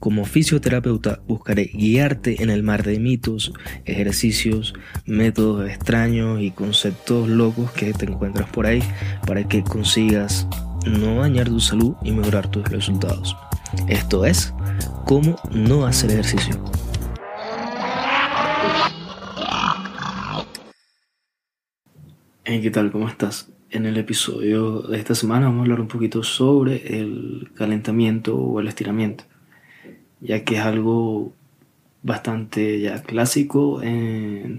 Como fisioterapeuta buscaré guiarte en el mar de mitos, ejercicios, métodos extraños y conceptos locos que te encuentras por ahí para que consigas no dañar tu salud y mejorar tus resultados. Esto es, cómo no hacer ejercicio. Hey, ¿qué tal? ¿Cómo estás? En el episodio de esta semana vamos a hablar un poquito sobre el calentamiento o el estiramiento ya que es algo bastante ya clásico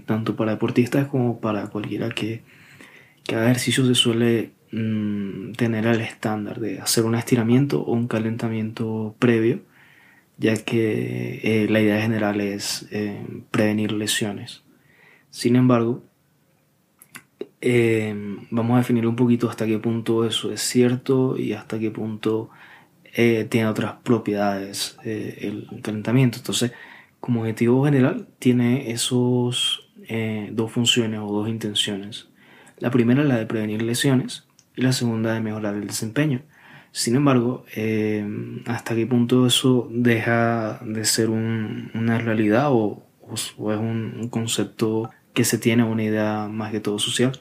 tanto para deportistas como para cualquiera que, que haga ejercicio se suele mm, tener el estándar de hacer un estiramiento o un calentamiento previo ya que eh, la idea general es eh, prevenir lesiones. Sin embargo eh, vamos a definir un poquito hasta qué punto eso es cierto y hasta qué punto eh, tiene otras propiedades eh, el calentamiento. Entonces, como objetivo general, tiene esos eh, dos funciones o dos intenciones. La primera es la de prevenir lesiones y la segunda de mejorar el desempeño. Sin embargo, hasta qué punto eso deja de ser una realidad o, es un, concepto que se tiene, una idea más que todo social.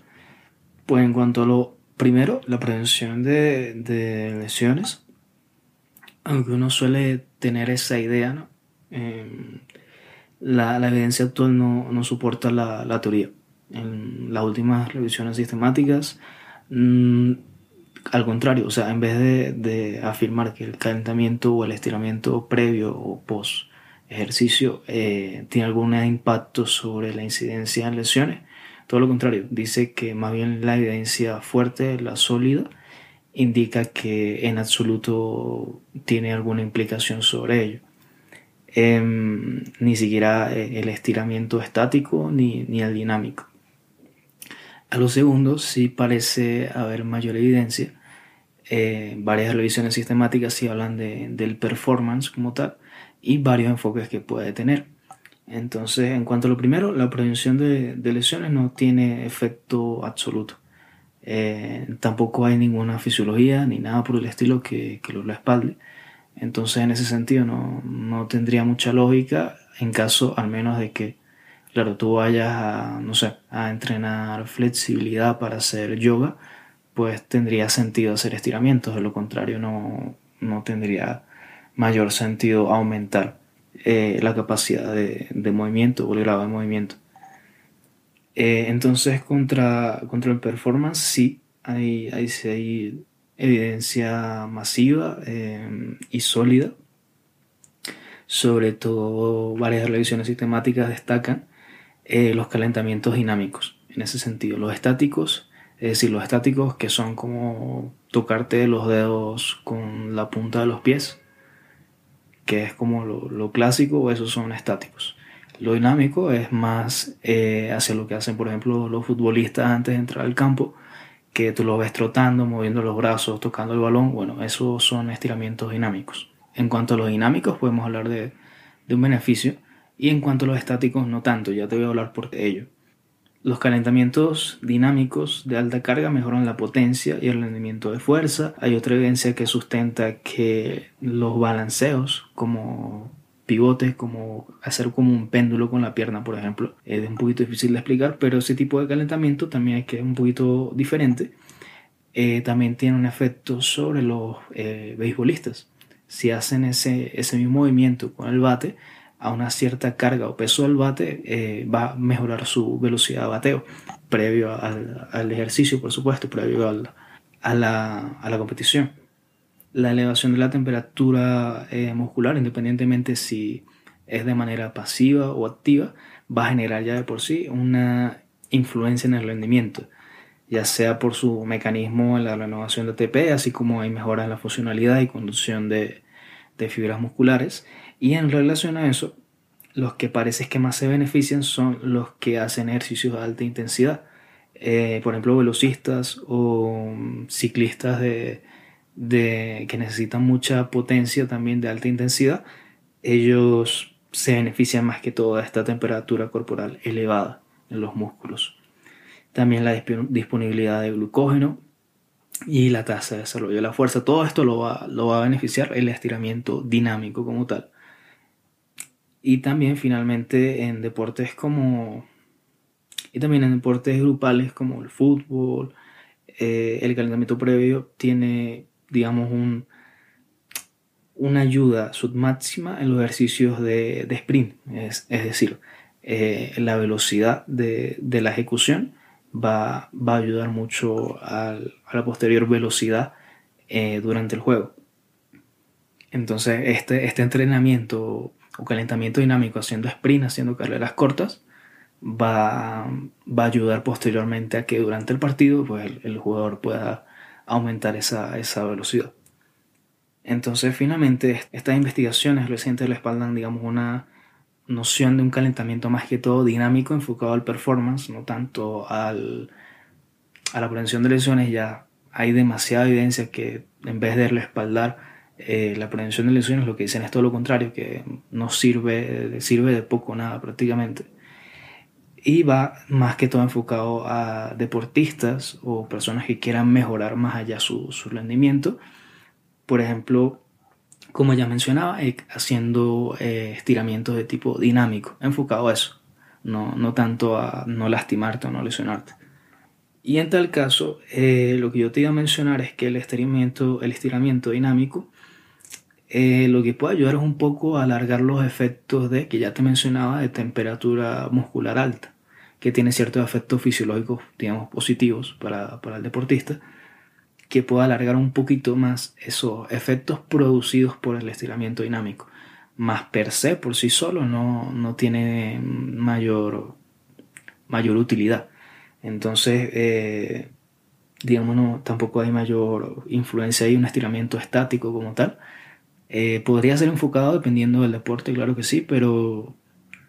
Pues en cuanto a lo primero, la prevención de lesiones, aunque uno suele tener esa idea. Em, la, la, evidencia actual no, no soporta la, la, teoría. En las últimas revisiones sistemáticas, mm, al contrario, o sea, en vez de, de, afirmar que el calentamiento o el estiramiento previo o post ejercicio eh, tiene algún impacto sobre la incidencia en lesiones, todo lo contrario, dice que más bien la evidencia fuerte, la sólida, indica que en absoluto tiene alguna implicación sobre ello. Em, ni siquiera eh, el estiramiento estático ni, ni, el dinámico. A lo segundo, sí parece haber mayor evidencia. Eh, varias revisiones sistemáticas sí hablan de, del performance como tal y varios enfoques que puede tener. Entonces, en cuanto a lo primero, la prevención de, de lesiones no tiene efecto absoluto. Eh, tampoco hay ninguna fisiología ni nada por el estilo que, que lo respalde. Entonces, en ese sentido, no, no, tendría mucha lógica en caso al menos de que, claro, tú vayas a, no sé, a entrenar flexibilidad para hacer yoga, pues tendría sentido hacer estiramientos. De lo contrario, no, no tendría mayor sentido aumentar eh, la capacidad de, de movimiento o el grado de movimiento. Eh, entonces, contra, contra el performance, sí, hay, hay, evidencia masiva eh, y sólida. Sobre todo, varias revisiones sistemáticas destacan eh, los calentamientos dinámicos. En ese sentido, los estáticos, es decir, los estáticos que son como tocarte los dedos con la punta de los pies, que es como lo, lo clásico, esos son estáticos. Lo dinámico es más eh, hacia lo que hacen, por ejemplo, los futbolistas antes de entrar al campo, que tú lo ves trotando, moviendo los brazos, tocando el balón. Bueno, esos son estiramientos dinámicos. En cuanto a los dinámicos, podemos hablar de, de un beneficio. Y en cuanto a los estáticos, no tanto. Ya te voy a hablar por ello. Los calentamientos dinámicos de alta carga mejoran la potencia y el rendimiento de fuerza. Hay otra evidencia que sustenta que los balanceos, como pivotes, como hacer como un péndulo con la pierna, por ejemplo. Es un poquito difícil de explicar, pero ese tipo de calentamiento también es que es un poquito diferente. Eh, también tiene un efecto sobre los eh, beisbolistas. Si hacen ese, ese mismo movimiento con el bate, a una cierta carga o peso del bate, eh, va a mejorar su velocidad de bateo, previo al, al ejercicio, por supuesto, previo al, a, la, a la competición la elevación de la temperatura eh, muscular, independientemente si es de manera pasiva o activa, va a generar ya de por sí una influencia en el rendimiento, ya sea por su mecanismo en la renovación de ATP, así como hay mejoras en la funcionalidad y conducción de, de fibras musculares y en relación a eso, los que parece que más se benefician son los que hacen ejercicios de alta intensidad. Eh, por ejemplo, velocistas o ciclistas de, de, que necesitan mucha potencia también de alta intensidad, ellos se benefician más que todo esta temperatura corporal elevada en los músculos. También la disponibilidad de glucógeno y la tasa de desarrollo de la fuerza. Todo esto lo va, lo va a beneficiar el estiramiento dinámico como tal. Y también finalmente en deportes como... Y también en deportes grupales como el fútbol, eh, el calentamiento previo tiene, digamos, un, una ayuda submáxima en los ejercicios de, de sprint. Es, es decir, eh, la velocidad de, de, la ejecución va, va a ayudar mucho a la posterior velocidad eh, durante el juego. Entonces, este, este entrenamiento o calentamiento dinámico haciendo sprint, haciendo carreras cortas, va, va a ayudar posteriormente a que durante el partido pues, el, jugador pueda aumentar esa, esa, velocidad. Entonces, finalmente, estas investigaciones recientes le espaldan, digamos, una noción de un calentamiento más que todo dinámico, enfocado al performance, no tanto al, a la prevención de lesiones. Ya hay demasiada evidencia que en vez de respaldar eh, la prevención de lesiones lo que dicen es todo lo contrario, que no sirve, sirve de poco nada prácticamente. Y va más que todo enfocado a deportistas o personas que quieran mejorar más allá su, su rendimiento. Por ejemplo, como ya mencionaba, eh, haciendo eh, estiramientos de tipo dinámico, enfocado a eso, no, no tanto a no lastimarte o no lesionarte. Y en tal caso, lo que yo te iba a mencionar es que el estiramiento, el estiramiento dinámico eh, lo que puede ayudar es un poco a alargar los efectos de, que ya te mencionaba, de temperatura muscular alta, que tiene ciertos efectos fisiológicos, digamos, positivos para, para el deportista, que pueda alargar un poquito más esos efectos producidos por el estiramiento dinámico. Más per se, por sí solo, no, no tiene mayor, mayor utilidad. Entonces, eh, digamos, no, tampoco hay mayor influencia ahí, un estiramiento estático como tal eh, podría ser enfocado dependiendo del deporte, claro que sí, pero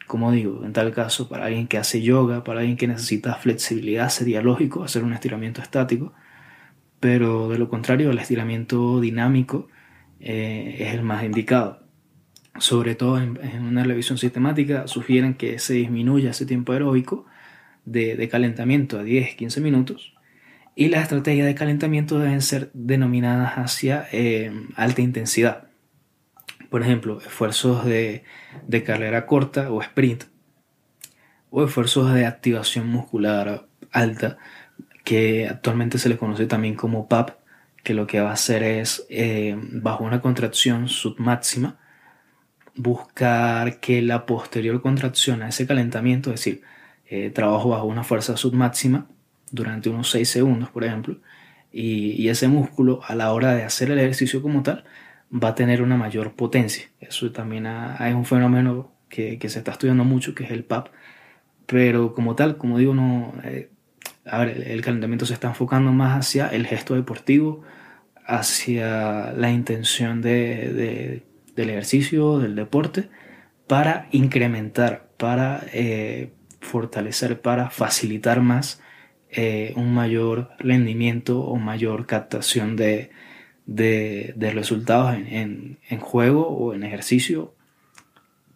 como digo, en tal caso, para alguien que hace yoga, para alguien que necesita flexibilidad, sería lógico hacer un estiramiento estático, pero de lo contrario, el estiramiento dinámico eh, es el más indicado. Sobre todo en, una revisión sistemática, sugieren que se disminuya ese tiempo aeróbico de, calentamiento a 10-15 minutos y las estrategias de calentamiento deben ser denominadas hacia eh, alta intensidad por ejemplo, esfuerzos de, carrera corta o sprint, o esfuerzos de activación muscular alta, que actualmente se le conoce también como PAP, que lo que va a hacer es, eh, bajo una contracción submáxima, buscar que la posterior contracción a ese calentamiento, es decir, eh, trabajo bajo una fuerza submáxima durante unos 6 segundos, por ejemplo, y, ese músculo a la hora de hacer el ejercicio como tal va a tener una mayor potencia. Eso también hay un fenómeno que, se está estudiando mucho, que es el PAP. Pero como tal, como digo, no, eh, el calentamiento se está enfocando más hacia el gesto deportivo, hacia la intención de, del ejercicio, del deporte, para incrementar, para eh, fortalecer, para facilitar más eh, un mayor rendimiento o mayor captación de, de, resultados en, juego o en ejercicio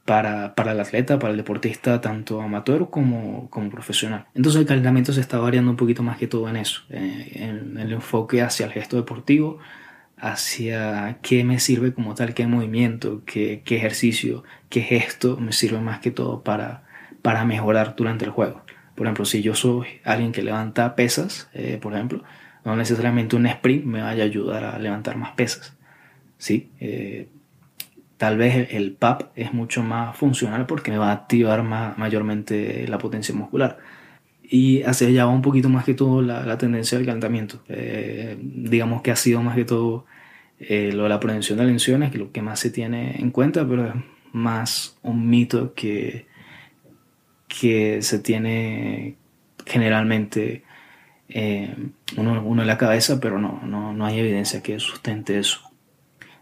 para, el atleta, para el deportista, tanto amateur como, profesional. Entonces el calentamiento se está variando un poquito más que todo en eso, eh, en, el enfoque hacia el gesto deportivo, hacia qué me sirve como tal, qué movimiento, qué, ejercicio, qué gesto me sirve más que todo para, para mejorar durante el juego. Por ejemplo, si yo soy alguien que levanta pesas, eh, por ejemplo, no necesariamente un sprint me vaya a ayudar a levantar más pesas. ¿sí? Eh, tal vez el PAP es mucho más funcional porque me va a activar más, mayormente la potencia muscular. Y hacia allá va un poquito más que todo la, tendencia del calentamiento. Eh, digamos que ha sido más que todo eh, lo de la prevención de lesiones, que lo que más se tiene en cuenta, pero es más un mito que, que se tiene generalmente eh, uno, en la cabeza, pero no, no, no hay evidencia que sustente eso.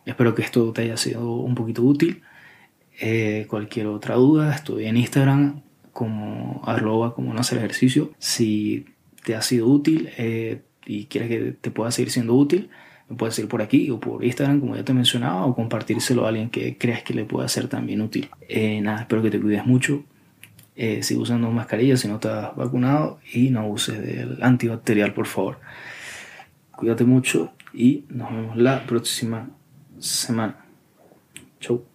Espero que esto te haya sido un poquito útil. Eh, cualquier otra duda, estoy en Instagram como arroba como no hacer ejercicio. Si te ha sido útil eh, y quieres que te pueda seguir siendo útil, me puedes ir por aquí o por Instagram, como ya te mencionaba, o compartírselo a alguien que creas que le pueda ser también útil. Eh, nada, espero que te cuides mucho. Eh, sigue usando mascarilla si no estás vacunado y no uses del antibacterial, por favor. Cuídate mucho y nos vemos la próxima semana. Chau.